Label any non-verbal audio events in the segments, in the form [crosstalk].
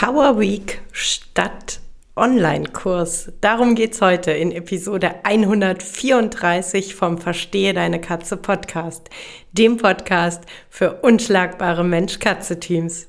Power Week statt Online-Kurs. Darum geht's heute in Episode 134 vom Verstehe deine Katze Podcast, dem Podcast für unschlagbare Mensch-Katze-Teams.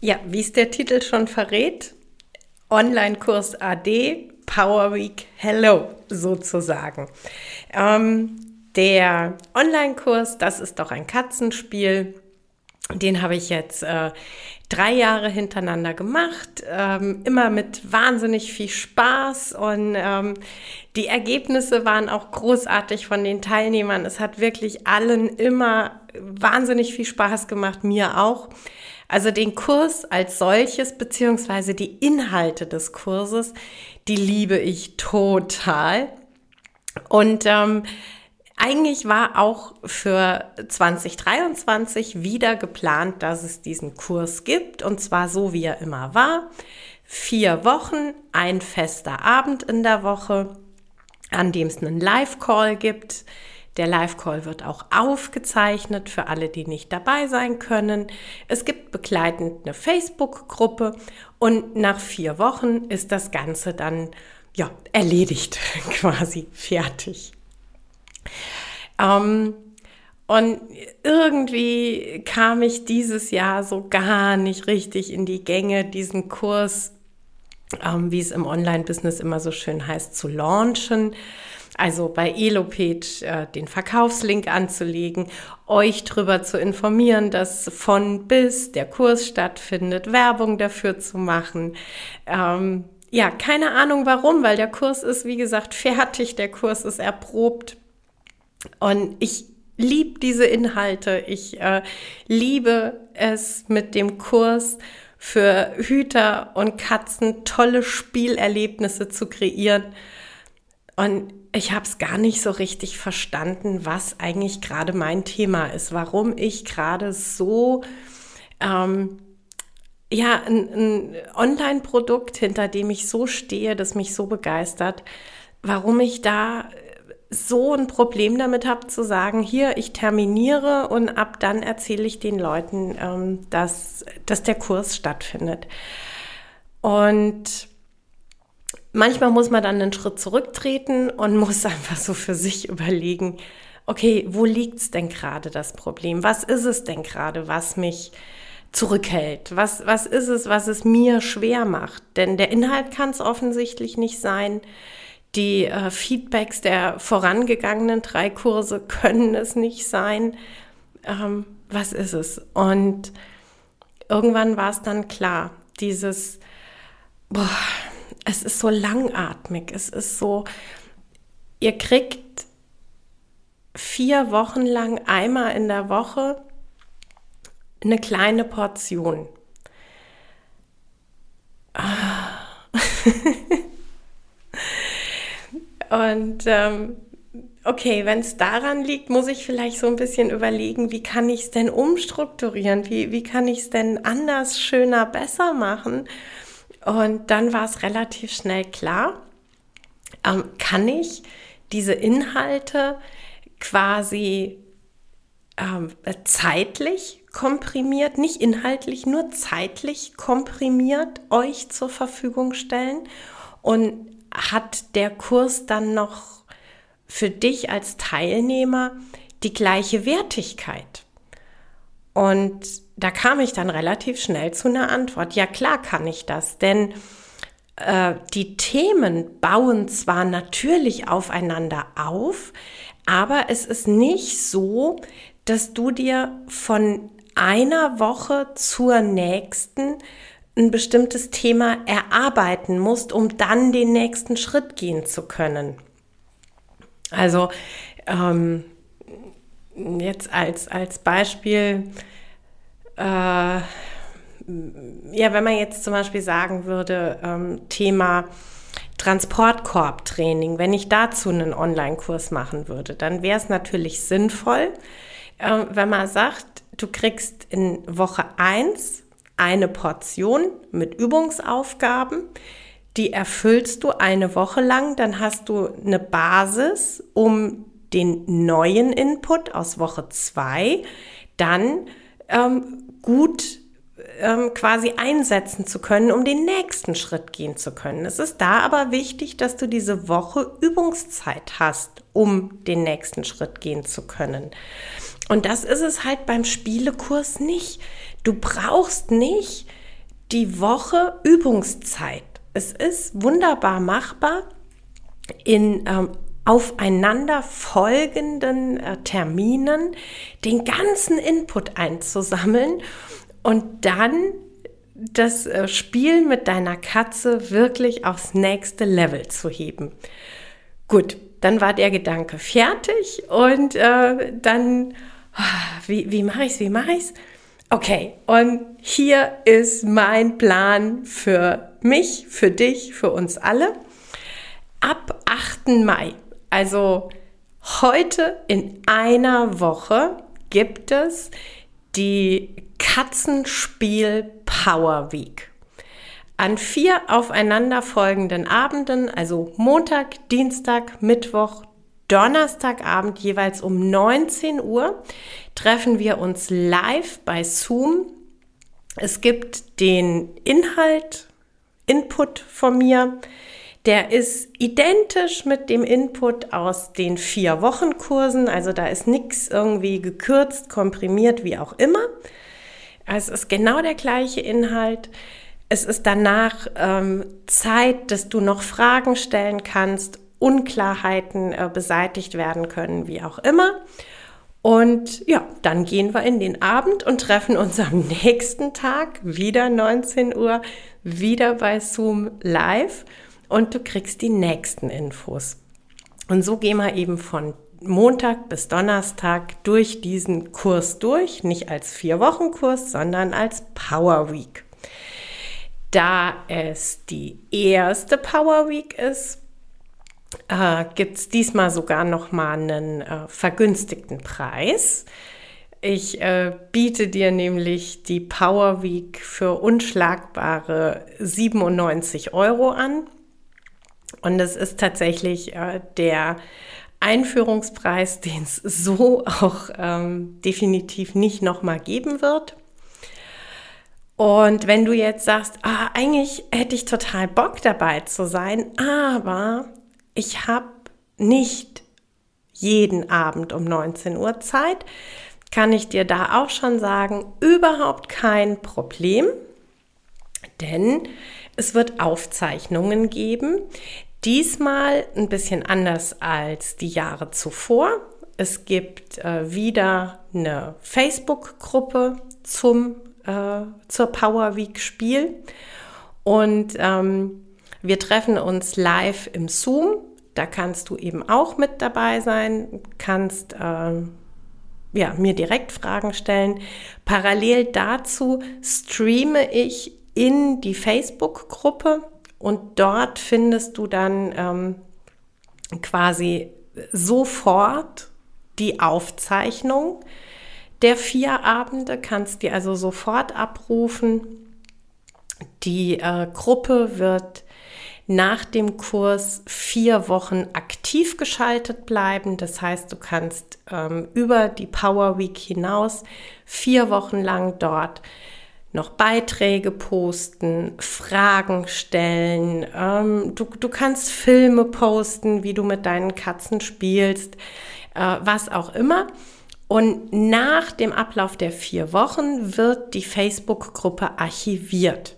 Ja, wie es der Titel schon verrät, Online-Kurs AD, Power Week Hello sozusagen. Ähm, der Online-Kurs, das ist doch ein Katzenspiel. Den habe ich jetzt äh, drei Jahre hintereinander gemacht, ähm, immer mit wahnsinnig viel Spaß und ähm, die Ergebnisse waren auch großartig von den Teilnehmern. Es hat wirklich allen immer wahnsinnig viel Spaß gemacht, mir auch. Also den Kurs als solches, beziehungsweise die Inhalte des Kurses, die liebe ich total. Und ähm, eigentlich war auch für 2023 wieder geplant, dass es diesen Kurs gibt, und zwar so, wie er immer war. Vier Wochen, ein fester Abend in der Woche, an dem es einen Live-Call gibt der Live-Call wird auch aufgezeichnet für alle, die nicht dabei sein können. Es gibt begleitend eine Facebook-Gruppe und nach vier Wochen ist das Ganze dann ja erledigt, [laughs] quasi fertig. Ähm, und irgendwie kam ich dieses Jahr so gar nicht richtig in die Gänge, diesen Kurs, ähm, wie es im Online-Business immer so schön heißt, zu launchen also bei Elopage äh, den Verkaufslink anzulegen, euch darüber zu informieren, dass von bis der Kurs stattfindet, Werbung dafür zu machen. Ähm, ja, keine Ahnung warum, weil der Kurs ist, wie gesagt, [laughs] fertig, der Kurs ist erprobt. Und ich liebe diese Inhalte. Ich äh, liebe es mit dem Kurs für Hüter und Katzen tolle Spielerlebnisse zu kreieren. Und ich habe es gar nicht so richtig verstanden, was eigentlich gerade mein Thema ist, warum ich gerade so ähm, ja ein, ein Online-Produkt, hinter dem ich so stehe, das mich so begeistert, warum ich da so ein Problem damit habe zu sagen, hier, ich terminiere und ab dann erzähle ich den Leuten, ähm, dass, dass der Kurs stattfindet. Und manchmal muss man dann einen Schritt zurücktreten und [laughs] muss einfach so für sich überlegen, okay, wo liegt's denn gerade das Problem? Was ist es denn gerade, was mich zurückhält? Was, was ist es, was es mir schwer macht? Denn der Inhalt kann es offensichtlich nicht sein. Die äh, Feedbacks der vorangegangenen drei Kurse [laughs] können es nicht sein. Ähm, was ist es? Und irgendwann war es dann klar, dieses, boah, es ist so langatmig, es ist so, ihr kriegt vier Wochen lang einmal in der Woche eine kleine Portion. [laughs] Und ähm, okay, wenn es daran liegt, muss ich vielleicht so ein bisschen überlegen, wie kann ich es denn umstrukturieren? Wie, wie kann ich es denn anders, schöner, besser machen? Und dann war es relativ schnell klar, ähm, kann ich diese Inhalte quasi ähm, zeitlich komprimiert, nicht inhaltlich, nur zeitlich komprimiert euch zur Verfügung stellen? Und hat der Kurs dann noch für dich als Teilnehmer die gleiche Wertigkeit? Und da kam ich dann relativ schnell zu einer Antwort. Ja, klar kann ich das, denn äh, die Themen bauen zwar natürlich aufeinander auf, aber es ist nicht so, dass du dir von einer Woche zur nächsten ein bestimmtes Thema erarbeiten musst, um dann den nächsten Schritt gehen zu können. Also ähm, jetzt als, als Beispiel, äh, ja, wenn man jetzt zum Beispiel sagen würde, ähm, Thema Transportkorb-Training, wenn ich dazu einen Online-Kurs machen würde, dann wäre es natürlich sinnvoll, äh, wenn man sagt, du kriegst in Woche 1 eine Portion mit Übungsaufgaben, die erfüllst du eine Woche lang, dann hast du eine Basis, um den neuen Input aus Woche 2 dann ähm, gut ähm, quasi einsetzen zu können, um den nächsten Schritt gehen zu können. Es ist da aber wichtig, dass du diese Woche Übungszeit hast, um den nächsten Schritt gehen zu können. Und das ist es halt beim Spielekurs nicht. Du brauchst nicht die Woche Übungszeit. Es ist wunderbar machbar, in ähm, aufeinander folgenden äh, Terminen den ganzen Input einzusammeln und dann das äh, Spiel mit deiner Katze wirklich aufs nächste Level zu heben. Gut, dann war der Gedanke fertig und äh, dann, ah, wie, wie mache ich es, wie mache ich es? Okay, und hier ist mein Plan für mich, für dich, für uns alle. Ab 8. Mai, also heute in einer Woche, gibt es die Katzenspiel Power Week. An vier aufeinanderfolgenden Abenden, also Montag, Dienstag, Mittwoch, Donnerstagabend jeweils um 19 Uhr treffen wir uns live bei Zoom. Es gibt den Inhalt, Input von mir. Der ist identisch mit dem Input aus den vier Wochenkursen. Also da ist nichts irgendwie gekürzt, komprimiert, wie auch immer. Es ist genau der gleiche Inhalt. Es ist danach ähm, Zeit, dass du noch Fragen stellen kannst Unklarheiten äh, beseitigt werden können, wie auch immer. Und ja, dann gehen wir in den Abend und treffen uns am nächsten Tag wieder 19 Uhr, wieder bei Zoom live und du kriegst die nächsten Infos. Und so gehen wir eben von Montag bis Donnerstag durch diesen Kurs durch, nicht als Vier-Wochen-Kurs, sondern als Power Week. Da es die erste Power Week ist, äh, gibt es diesmal sogar noch mal einen äh, vergünstigten Preis. Ich äh, biete dir nämlich die Power Week für unschlagbare 97 Euro an. Und es ist tatsächlich äh, der Einführungspreis, [laughs] den es so auch ähm, definitiv nicht nochmal geben wird. Und wenn du jetzt sagst, ah, eigentlich hätte ich total Bock dabei zu sein, aber ich habe nicht jeden Abend um 19 Uhr Zeit, kann ich dir da auch schon sagen, überhaupt kein Problem, denn es wird Aufzeichnungen geben. Diesmal ein bisschen anders als die Jahre zuvor. Es gibt äh, wieder eine Facebook-Gruppe zum äh, zur Power Week Spiel und ähm, wir treffen uns live im Zoom. Da kannst du eben auch mit dabei sein, kannst äh, ja, mir direkt Fragen stellen. Parallel dazu streame ich in die Facebook-Gruppe und dort findest du dann ähm, quasi sofort die Aufzeichnung der vier Abende, kannst die also sofort abrufen. Die äh, Gruppe wird nach dem Kurs vier Wochen aktiv geschaltet bleiben. Das heißt, du kannst ähm, über die Power Week hinaus vier Wochen lang dort noch Beiträge posten, Fragen stellen. Ähm, du, du kannst Filme posten, wie du mit deinen Katzen spielst, äh, was auch immer. Und nach dem Ablauf der vier Wochen wird die Facebook-Gruppe archiviert.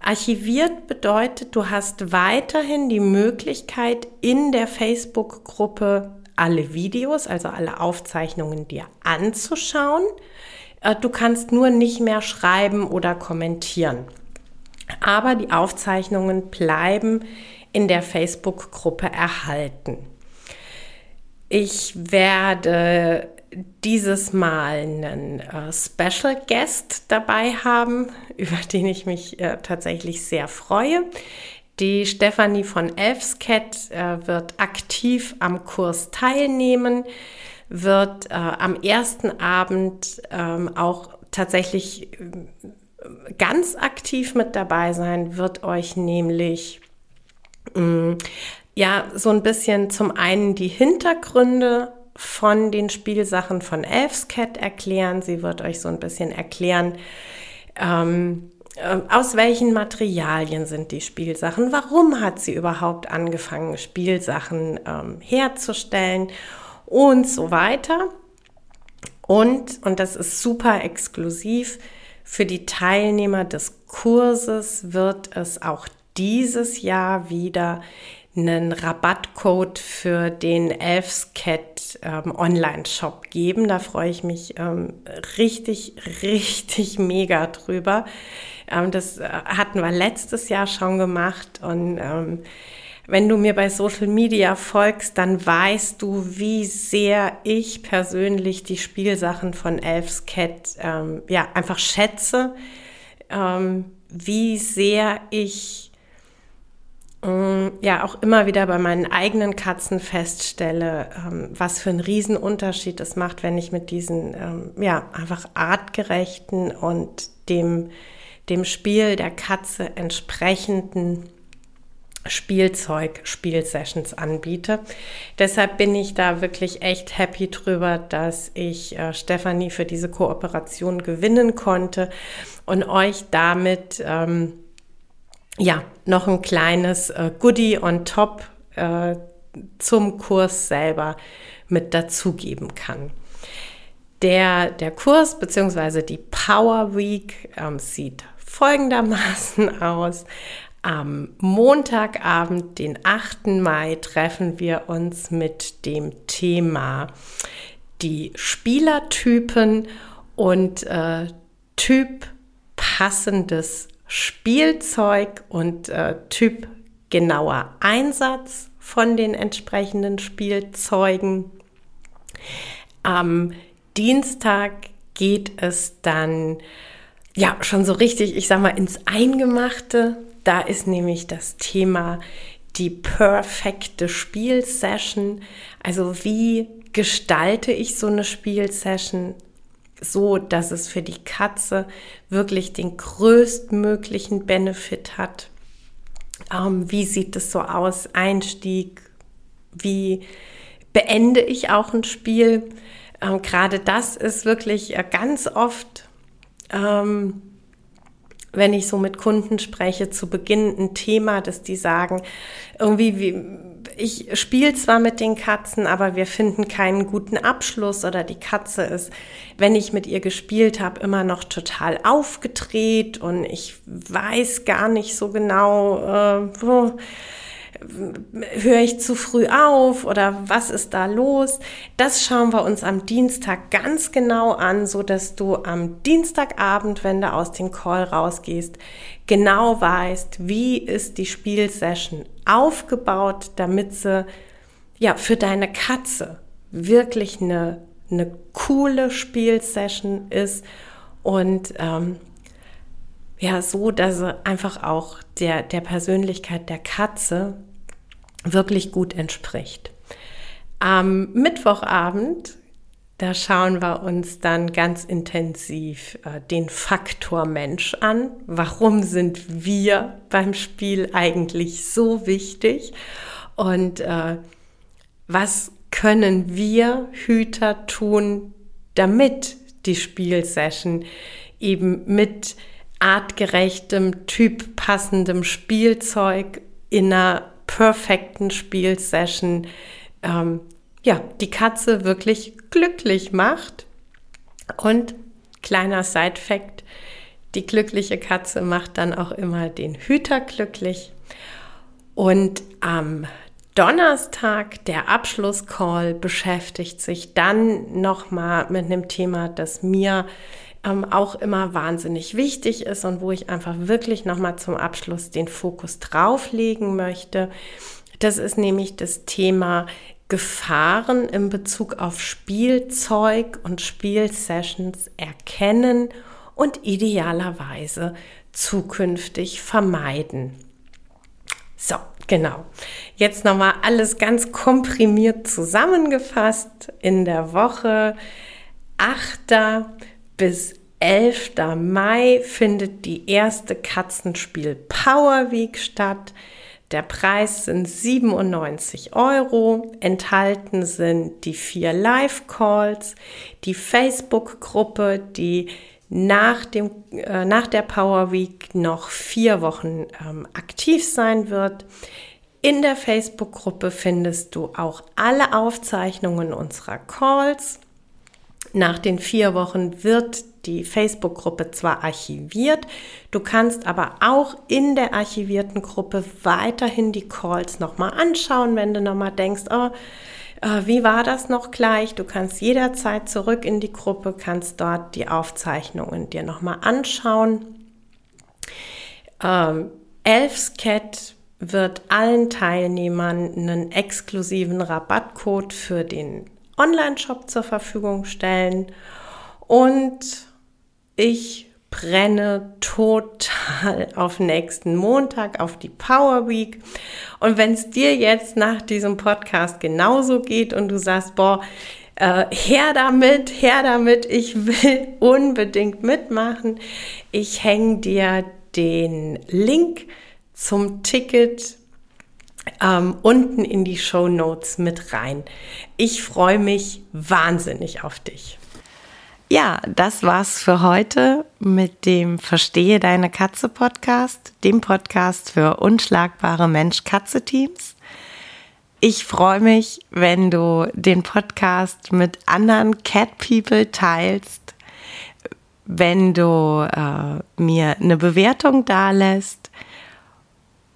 Archiviert bedeutet, du hast weiterhin die Möglichkeit, in der Facebook-Gruppe alle Videos, also alle Aufzeichnungen dir anzuschauen. Äh, du kannst nur nicht mehr schreiben oder kommentieren. Aber die Aufzeichnungen bleiben in der Facebook-Gruppe erhalten. Ich werde dieses Mal einen äh, Special Guest dabei haben, [laughs] über den ich mich äh, tatsächlich sehr freue. Die Stefanie von Elfscat äh, wird aktiv am Kurs teilnehmen, wird äh, am ersten Abend ähm, auch tatsächlich äh, ganz aktiv mit dabei sein, wird euch nämlich mh, mm, ja so ein bisschen zum einen die Hintergründe von den Spielsachen von Elfscat erklären. Sie wird euch so ein bisschen erklären, ähm, äh, aus welchen Materialien sind die Spielsachen, warum hat sie überhaupt angefangen, Spielsachen ähm, herzustellen und so weiter. Und, und das ist super exklusiv, für die Teilnehmer des Kurses wird es auch dieses Jahr wieder einen Rabattcode für den Elfscat ähm, Online-Shop geben. Da freue ich mich ähm, richtig, richtig mega drüber. Ähm, das äh, hatten wir letztes Jahr schon gemacht und ähm, wenn du mir bei Social Media folgst, dann weißt du, wie sehr ich persönlich die Spielsachen von Elfscat ähm, ja einfach schätze, ähm, wie sehr ich ähm, ja auch immer wieder bei meinen eigenen Katzen feststelle, ähm, was für einen Riesenunterschied es macht, wenn ich mit diesen ähm, ja einfach artgerechten und dem dem Spiel der Katze entsprechenden Spielzeug, Spielsessions anbiete. Deshalb bin ich da wirklich echt happy drüber, dass ich äh, Stefanie für diese Kooperation gewinnen konnte und euch damit ähm, ja, noch ein kleines äh, Goodie on top äh, zum Kurs selber mit dazugeben kann. Der, der Kurs bzw. die Power Week ähm, sieht folgendermaßen [laughs] aus. Am Montagabend, den 8. Mai, treffen wir uns mit dem Thema die Spielertypen und äh, Typ passendes Spielzeug und äh, Typ genauer Einsatz von den entsprechenden Spielzeugen. Am Dienstag geht es dann ja schon so richtig, ich sag mal, ins Eingemachte. Da ist nämlich das Thema die perfekte Spielsession. Also wie gestalte ich so eine Spielsession? so, dass es für die Katze wirklich den größtmöglichen Benefit hat. Ähm, wie sieht es so aus? Einstieg, wie beende ich auch ein Spiel? Ähm, Gerade das ist wirklich äh, ganz oft, ähm, wenn ich so mit Kunden spreche, zu Beginn ein Thema, dass die sagen, irgendwie, wie, ich spiele zwar mit den Katzen, aber wir finden keinen guten Abschluss oder die Katze ist, wenn ich mit ihr gespielt habe, immer noch total aufgedreht und ich weiß gar nicht so genau, äh, wo, höre ich zu früh auf oder was ist da los? Das schauen wir uns am Dienstag ganz genau an, so dass du am Dienstagabend, wenn du aus dem Call rausgehst, genau weißt, wie ist die Spielsession aufgebaut, damit sie ja für deine Katze wirklich eine, eine coole Spielsession ist und ähm, ja, so, dass sie einfach auch der, der Persönlichkeit der Katze wirklich gut entspricht. Am Mittwochabend, da schauen wir uns dann ganz intensiv äh, den Faktor Mensch an. Warum sind wir beim Spiel eigentlich so wichtig? Und äh, was können wir Hüter tun, damit die Spielsession eben mit artgerechtem, typpassendem Spielzeug in einer perfekten Spielsession ähm, ja, die Katze wirklich glücklich macht. Und kleiner Side-Fact, Die glückliche Katze macht dann auch immer den Hüter glücklich. Und am Donnerstag, der Abschlusscall, beschäftigt sich dann nochmal mit einem Thema, das mir ähm, auch immer wahnsinnig wichtig ist und wo ich einfach wirklich nochmal zum Abschluss den Fokus drauflegen möchte. Das ist nämlich das Thema Gefahren in Bezug auf Spielzeug und Spielsessions erkennen und idealerweise zukünftig vermeiden. So, genau. Jetzt nochmal alles ganz komprimiert zusammengefasst in der Woche 8. bis 11. Mai findet die erste Katzenspiel Power Week statt. Der Preis sind 97 Euro. Enthalten sind die vier Live-Calls, die Facebook-Gruppe, die nach, dem, äh, nach der Power Week noch vier Wochen ähm, aktiv sein wird. In der Facebook-Gruppe findest du auch alle Aufzeichnungen unserer Calls. Nach den vier Wochen wird die Facebook-Gruppe zwar archiviert, du kannst aber auch in der archivierten Gruppe weiterhin die Calls nochmal anschauen, wenn du nochmal denkst, oh, äh, wie war das noch gleich? Du kannst jederzeit zurück in die Gruppe, kannst dort die Aufzeichnungen dir nochmal anschauen. Ähm, Elfscat wird allen Teilnehmern einen exklusiven Rabattcode für den Online-Shop zur Verfügung stellen. Und ich brenne total [laughs] auf nächsten Montag, auf die Power Week. Und wenn es dir jetzt nach diesem Podcast genauso geht und du sagst, boah, äh, her damit, her damit, ich will [laughs] unbedingt mitmachen, ich hänge dir den Link zum Ticket ähm, unten in die Show Notes mit rein. Ich freue mich wahnsinnig auf dich. Ja, das war's für heute mit dem Verstehe deine Katze Podcast, dem Podcast für unschlagbare Mensch-Katze-Teams. Ich freue mich, wenn du den Podcast mit anderen Cat People teilst, wenn du äh, mir eine Bewertung dalässt